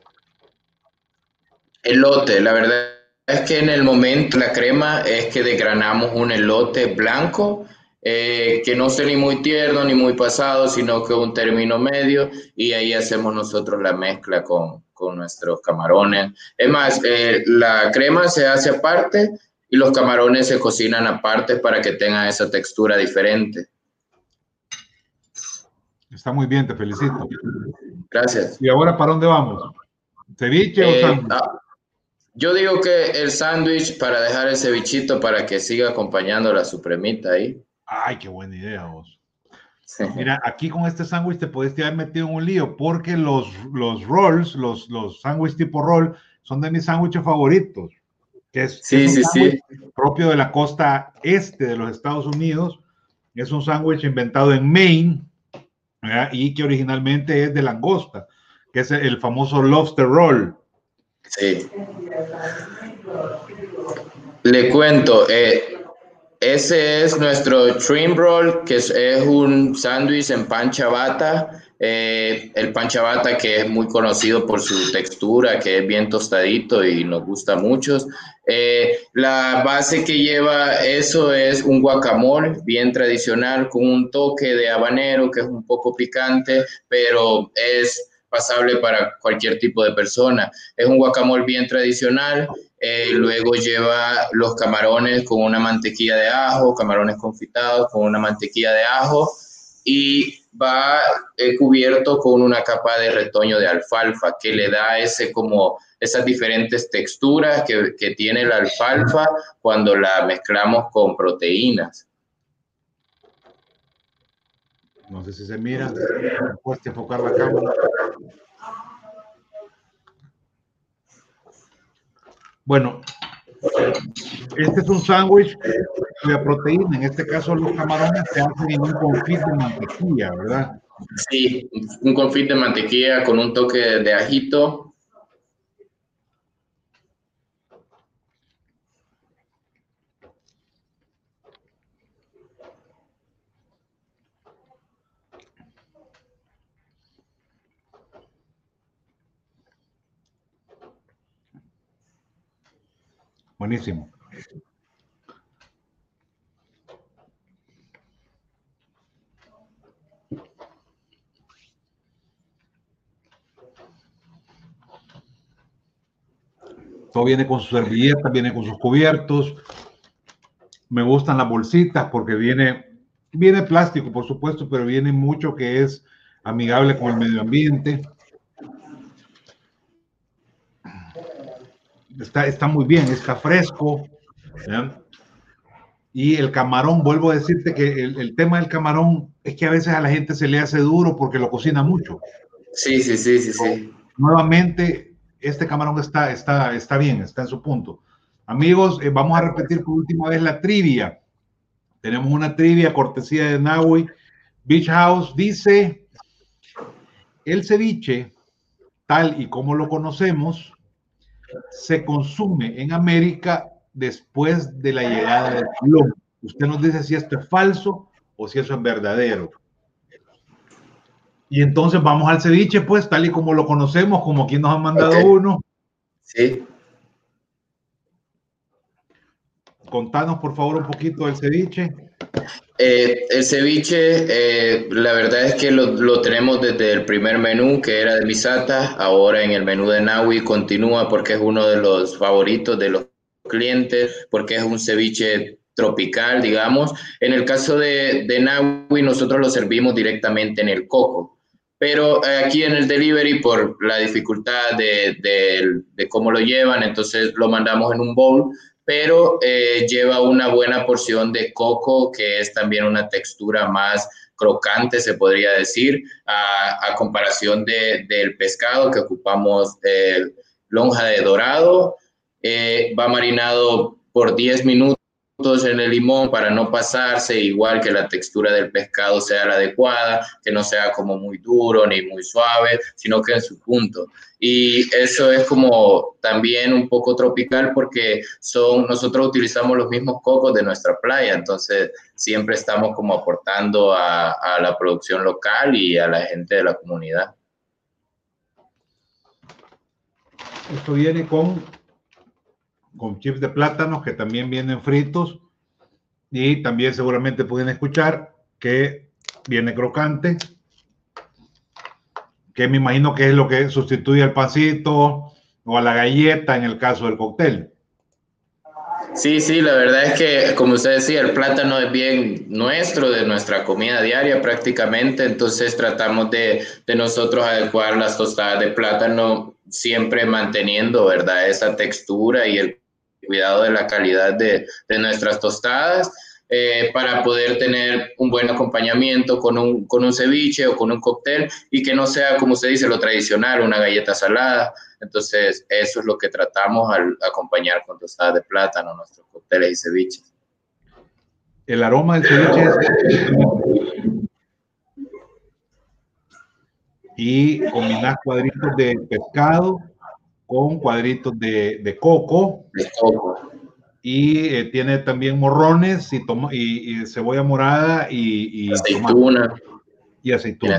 Elote, la verdad es que en el momento la crema es que desgranamos un elote blanco eh, que no sea ni muy tierno ni muy pasado, sino que un término medio y ahí hacemos nosotros la mezcla con, con nuestros camarones. Es más, eh, la crema se hace aparte y los camarones se cocinan aparte para que tengan esa textura diferente. Está muy bien, te felicito. Gracias. ¿Y ahora para dónde vamos? ¿Ceviche o eh, yo digo que el sándwich para dejar ese bichito para que siga acompañando la supremita ahí. Ay, qué buena idea vos. Mira, aquí con este sándwich te puedes haber metido en un lío porque los, los rolls, los, los sándwiches tipo roll, son de mis sándwiches favoritos. Que es, sí, sí, sí. propio de la costa este de los Estados Unidos. Es un sándwich inventado en Maine y que originalmente es de langosta, que es el famoso lobster roll. Sí. Le cuento, eh, ese es nuestro trim roll, que es, un sándwich en pan chabata. Eh, el pan chabata que es muy conocido por su textura, que es bien tostadito y nos gusta mucho. Eh, la base que lleva eso es un guacamole bien tradicional con un toque de habanero que es un poco picante, pero es pasable para cualquier tipo de persona. Es un guacamole bien tradicional, eh, luego lleva los camarones con una mantequilla de ajo, camarones confitados con una mantequilla de ajo y va eh, cubierto con una capa de retoño de alfalfa que le da ese como esas diferentes texturas que, que tiene la alfalfa cuando la mezclamos con proteínas. No sé si se mira. Puedes enfocar la cámara. Bueno, este es un sándwich de proteína. En este caso, los camarones se hacen en un confit de mantequilla, ¿verdad? Sí, un confit de mantequilla con un toque de ajito. Buenísimo. Todo viene con sus servilletas, viene con sus cubiertos. Me gustan las bolsitas porque viene, viene plástico, por supuesto, pero viene mucho que es amigable con el medio ambiente. Está, está muy bien, está fresco. Y el camarón, vuelvo a decirte que el, el, tema del camarón es que a veces a la gente se le hace duro porque lo cocina mucho. Sí, sí, sí, sí, sí. Nuevamente, este camarón está, está, está bien, está en su punto. Amigos, eh, vamos a repetir por última vez la trivia. Tenemos una trivia cortesía de Naui. Beach House dice, el ceviche, tal y como lo conocemos, se consume en América después de la llegada del Colón. Usted nos dice si esto es falso o si eso es verdadero. Y entonces vamos al ceviche, pues, tal y como lo conocemos, como quien nos ha mandado okay. uno. Sí. Contanos, por favor, un poquito del ceviche. Eh, el ceviche, eh, la verdad es que lo, lo, tenemos desde el primer menú, que era de Misata. Ahora en el menú de Naui continúa porque es uno de los favoritos de los clientes, porque es un ceviche tropical, digamos. En el caso de, de nosotros lo servimos directamente en el coco pero eh, aquí en el delivery por la dificultad de, de, de, cómo lo llevan, entonces lo mandamos en un bowl, pero eh, lleva una buena porción de coco, que es también una textura más crocante, se podría decir, a, a comparación de, del pescado que ocupamos eh, lonja de dorado. va marinado por 10 minutos en el limón para no pasarse, igual que la textura del pescado sea la adecuada, que no sea como muy duro ni muy suave, sino que en su punto. Y eso es como también un poco tropical porque son, nosotros utilizamos los mismos cocos de nuestra playa, entonces siempre estamos como aportando a, a la producción local y a la gente de la comunidad. Esto viene con con chips de plátanos que también vienen fritos y también seguramente pueden escuchar que viene crocante, que me imagino que es lo que sustituye al pancito o a la galleta en el caso del cóctel. Sí, sí, la verdad es que, como usted decía, el plátano es bien nuestro, de nuestra comida diaria prácticamente, entonces tratamos de, de nosotros adecuar las tostadas de plátano siempre manteniendo, ¿verdad? Esa textura y el cuidado de la calidad de, de nuestras tostadas. Eh, para poder tener un buen acompañamiento con un, con un ceviche o con un cóctel y que no sea, como usted dice, lo tradicional, una galleta salada. Entonces, eso es lo que tratamos al acompañar con tostadas de plátano, nuestros cócteles y ceviches. El aroma del ceviche es... Y combinar cuadritos de pescado con cuadritos de, de coco. De coco y eh, tiene también morrones y, toma, y, y cebolla morada y, y aceituna. Tomate. Y aceituna.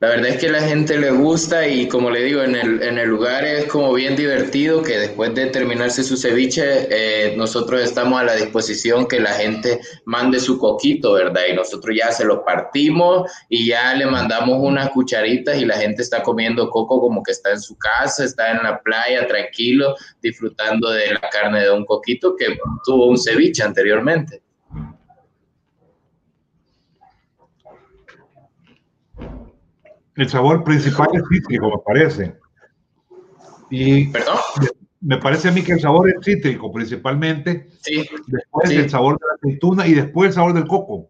La verdad es que a la gente le gusta y como le digo, en el, en el lugar es como bien divertido que después de terminarse su ceviche, eh, nosotros estamos a la disposición que la gente mande su coquito, ¿verdad? Y nosotros ya se lo partimos y ya le mandamos unas cucharitas y la gente está comiendo coco como que está en su casa, está en la playa tranquilo, disfrutando de la carne de un coquito que tuvo un ceviche anteriormente. El sabor principal es cítrico, me parece. Y ¿Perdón? me parece a mí que el sabor es cítrico principalmente. Sí. Después sí. el sabor de la aceituna y después el sabor del coco.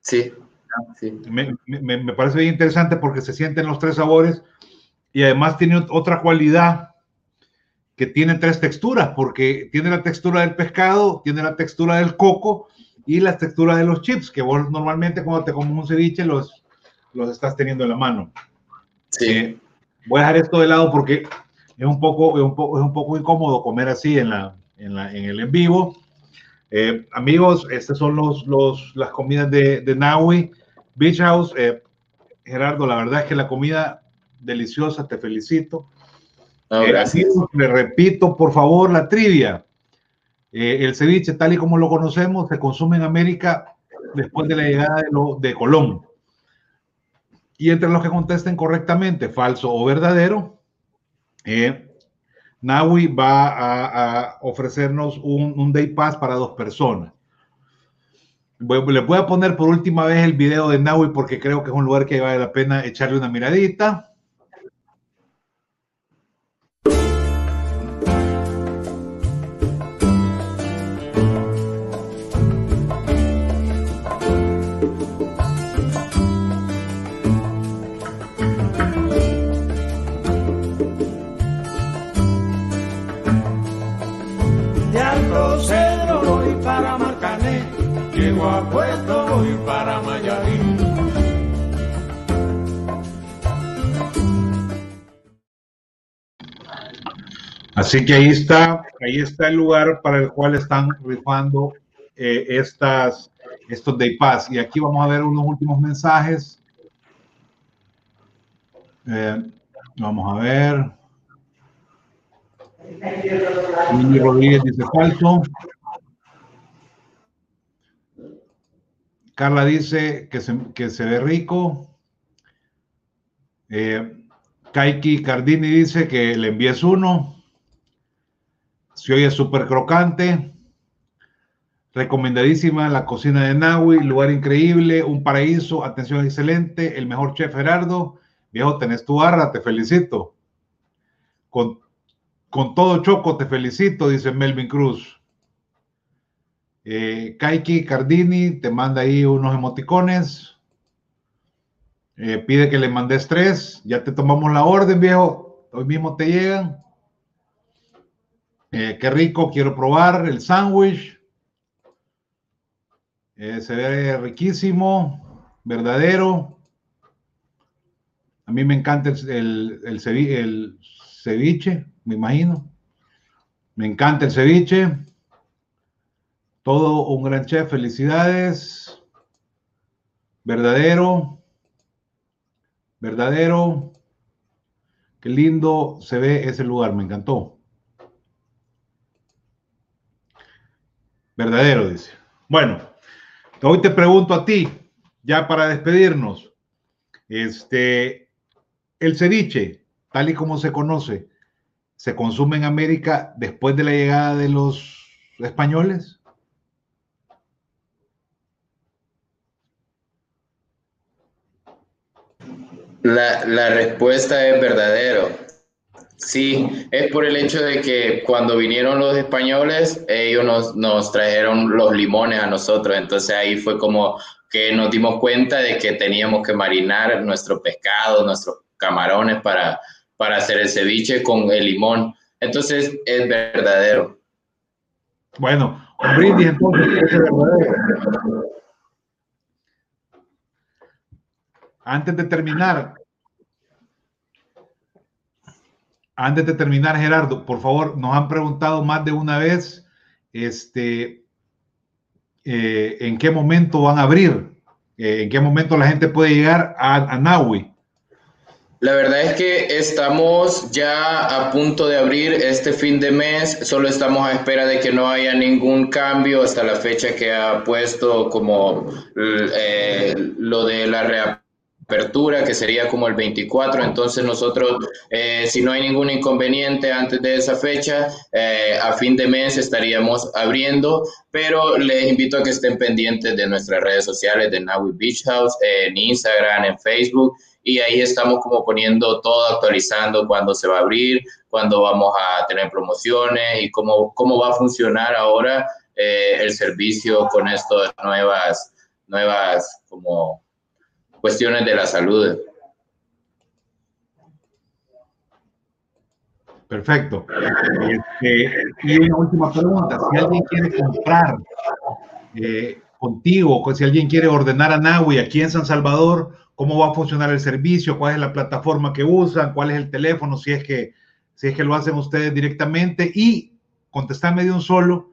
Sí. sí. Me, me, me, parece bien interesante porque se sienten los tres sabores y además tiene otra cualidad que tiene tres texturas, porque tiene la textura del pescado, tiene la textura del coco y la textura de los chips, que vos normalmente cuando te comes un ceviche los, los estás teniendo en la mano. Sí. Eh, voy a dejar esto de lado porque es un poco, es un poco, es un poco incómodo comer así en, la, en, la, en el en vivo. Eh, amigos, estas son los, los, las comidas de, de Naui Beach House. Eh, Gerardo, la verdad es que la comida deliciosa, te felicito. No, Eh, gracias. le repito, por favor, la trivia. Eh, el ceviche, tal y como lo conocemos, se consume en América después de la llegada de, lo- de Colón. Y entre los que contesten correctamente, falso o verdadero, eh, Naui va a, ofrecernos un, day pass para dos personas. Voy- le voy a poner por última vez el video de Naui porque creo que es un lugar que vale la pena echarle una miradita. Así que ahí está, ahí está el lugar para el cual están rifando eh, estas, estos Day Pass. Y aquí vamos a ver unos últimos mensajes. Eh, vamos a ver. Mimi Rodríguez dice falso. Carla dice que se, que se ve rico. Eh, Kaiki Cardini dice que le envíes uno. Se oye súper crocante. Recomendadísima la cocina de Nahui, lugar increíble, un paraíso, atención excelente, el mejor chef Gerardo. Viejo, tenés tu barra, te felicito. Con, con todo choco, te felicito, dice Melvin Cruz. Eh, Kaiki Cardini te manda ahí unos emoticones. Eh, pide que le mandes tres. Ya te tomamos la orden, viejo. Hoy mismo te llegan. Eh, qué rico, quiero probar el sándwich. Eh, se ve riquísimo, verdadero. A mí me encanta el, el, el cevi- el ceviche, me imagino. Me encanta el ceviche. Todo un gran chef, felicidades. Verdadero. Verdadero. Qué lindo se ve ese lugar, me encantó. Verdadero, dice. Bueno, hoy te pregunto a ti, ya para despedirnos, este, el ceviche, tal y como se conoce, ¿se consume en América después de la llegada de los españoles? La, la respuesta es verdadero. Sí, es por el hecho de que cuando vinieron los españoles, ellos nos, nos trajeron los limones a nosotros. Entonces ahí fue como que nos dimos cuenta de que teníamos que marinar nuestro pescado, nuestros camarones para, para hacer el ceviche con el limón. Entonces es verdadero. Bueno, un entonces, es verdadero. Antes de terminar, antes de terminar, Gerardo, por favor, nos han preguntado más de una vez, este, eh, en qué momento van a abrir, eh, en qué momento la gente puede llegar a, a Naui. La verdad es que estamos ya a punto de abrir este fin de mes, solo estamos a espera de que no haya ningún cambio hasta la fecha que ha puesto como eh, lo de la reapertura, que sería como el 24, entonces nosotros, eh, si no hay ningún inconveniente antes de esa fecha, eh, a fin de mes estaríamos abriendo, pero les invito a que estén pendientes de nuestras redes sociales de Naui Beach House, en Instagram, en Facebook, y ahí estamos como poniendo todo, actualizando cuándo se va a abrir, cuándo vamos a tener promociones y cómo, cómo va a funcionar ahora eh, el servicio con estas nuevas, nuevas como cuestiones de la salud. Perfecto. Este, y una última pregunta. Si alguien quiere comprar eh, contigo, si alguien quiere ordenar a Naui aquí en San Salvador, ¿cómo va a funcionar el servicio? ¿Cuál es la plataforma que usan? ¿Cuál es el teléfono? Si es que, si es que lo hacen ustedes directamente. Y contestarme de un solo,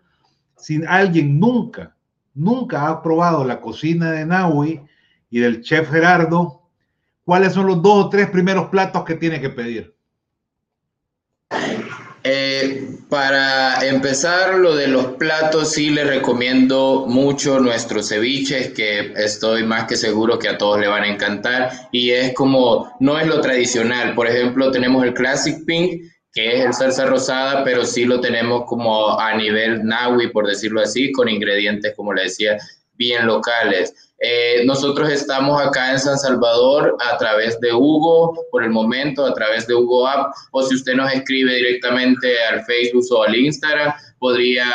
si alguien nunca, nunca ha probado la cocina de Naui y del chef Gerardo, ¿cuáles son los dos o tres primeros platos que tiene que pedir? Eh, para empezar, lo de los platos, sí le recomiendo mucho nuestros ceviches, que estoy más que seguro que a todos le van a encantar. Y es como, no es lo tradicional. Por ejemplo, tenemos el Classic Pink, que es el salsa rosada, pero sí lo tenemos como a nivel Naui, por decirlo así, con ingredientes, como le decía, bien locales. Eh, nosotros estamos acá en San Salvador a través de Hugo, por el momento, a través de Hugo App, o si usted nos escribe directamente al Facebook o al Instagram, podría,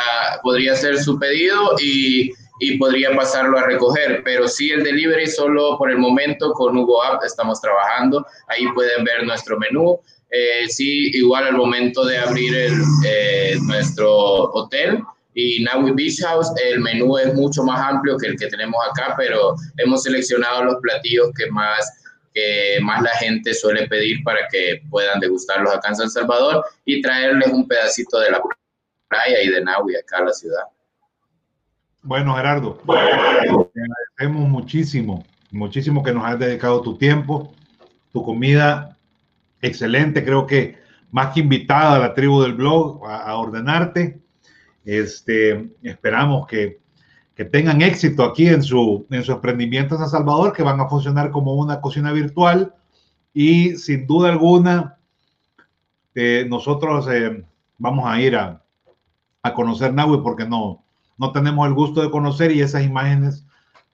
podría hacer su pedido y, y podría pasarlo a recoger. Pero sí, el delivery solo por el momento con Hugo App estamos trabajando. Ahí pueden ver nuestro menú. Eh, sí, igual al momento de abrir eh, nuestro hotel, y Naui Beach House, el menú es mucho más amplio que el que tenemos acá, pero hemos seleccionado los platillos que más, que más la gente suele pedir para que puedan degustarlos acá en San Salvador y traerles un pedacito de la playa y de Naui acá a la ciudad. Bueno, Gerardo, te agradecemos muchísimo, muchísimo que nos has dedicado tu tiempo, tu comida excelente, creo que más que invitada a la tribu del blog a, a ordenarte este, esperamos que, tengan éxito aquí en su, en su emprendimiento en San Salvador, que van a funcionar como una cocina virtual y sin duda alguna eh, nosotros eh, vamos a ir a, conocer Nahui porque no, no tenemos el gusto de conocer y esas imágenes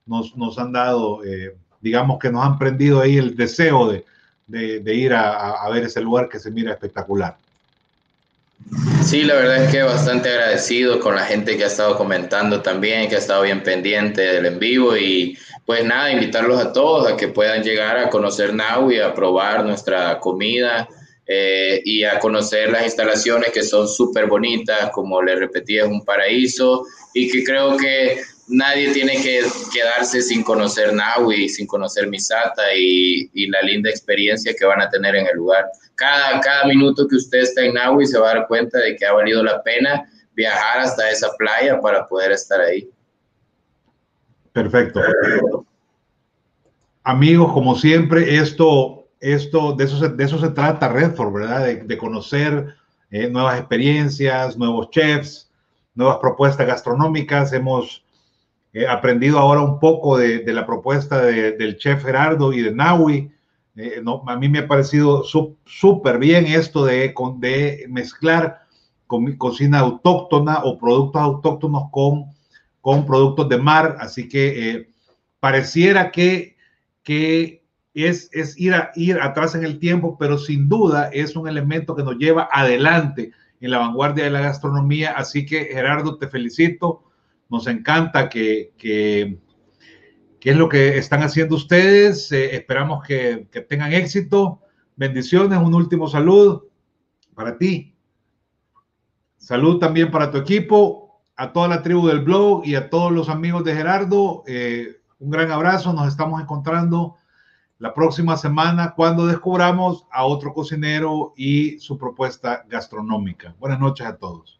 nos, nos han dado, eh, digamos que nos han prendido ahí el deseo de, de, de ir a, a ver ese lugar que se mira espectacular. Sí, la verdad es que bastante agradecido con la gente que ha estado comentando también, que ha estado bien pendiente del en vivo y pues nada, invitarlos a todos a que puedan llegar a conocer y a probar nuestra comida eh, y a conocer las instalaciones que son súper bonitas, como les repetí, es un paraíso y que creo que nadie tiene que quedarse sin conocer Naui, sin conocer Misata y, la linda experiencia que van a tener en el lugar. Cada, cada minuto que usted está en Naui se va a dar cuenta de que ha valido la pena viajar hasta esa playa para poder estar ahí. Perfecto. Amigos, como siempre, esto, esto de, eso se, de eso se trata Redford, ¿verdad? De, de conocer eh, nuevas experiencias, nuevos chefs, nuevas propuestas gastronómicas. Hemos He aprendido ahora un poco de, de la propuesta de, del chef Gerardo y de Naui. Eh, no, a mí me ha parecido súper bien esto de, de mezclar con cocina autóctona o productos autóctonos con, con productos de mar. Así que eh, pareciera que, que es, es ir, a, ir atrás en el tiempo, pero sin duda es un elemento que nos lleva adelante en la vanguardia de la gastronomía. Así que Gerardo, te felicito nos encanta que, que, que, es lo que están haciendo ustedes. Eh, esperamos que, que, tengan éxito. Bendiciones. Un último saludo para ti. Salud también para tu equipo, a toda la tribu del blog y a todos los amigos de Gerardo. Eh, un gran abrazo. Nos estamos encontrando la próxima semana cuando descubramos a otro cocinero y su propuesta gastronómica. Buenas noches a todos.